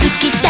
つきたい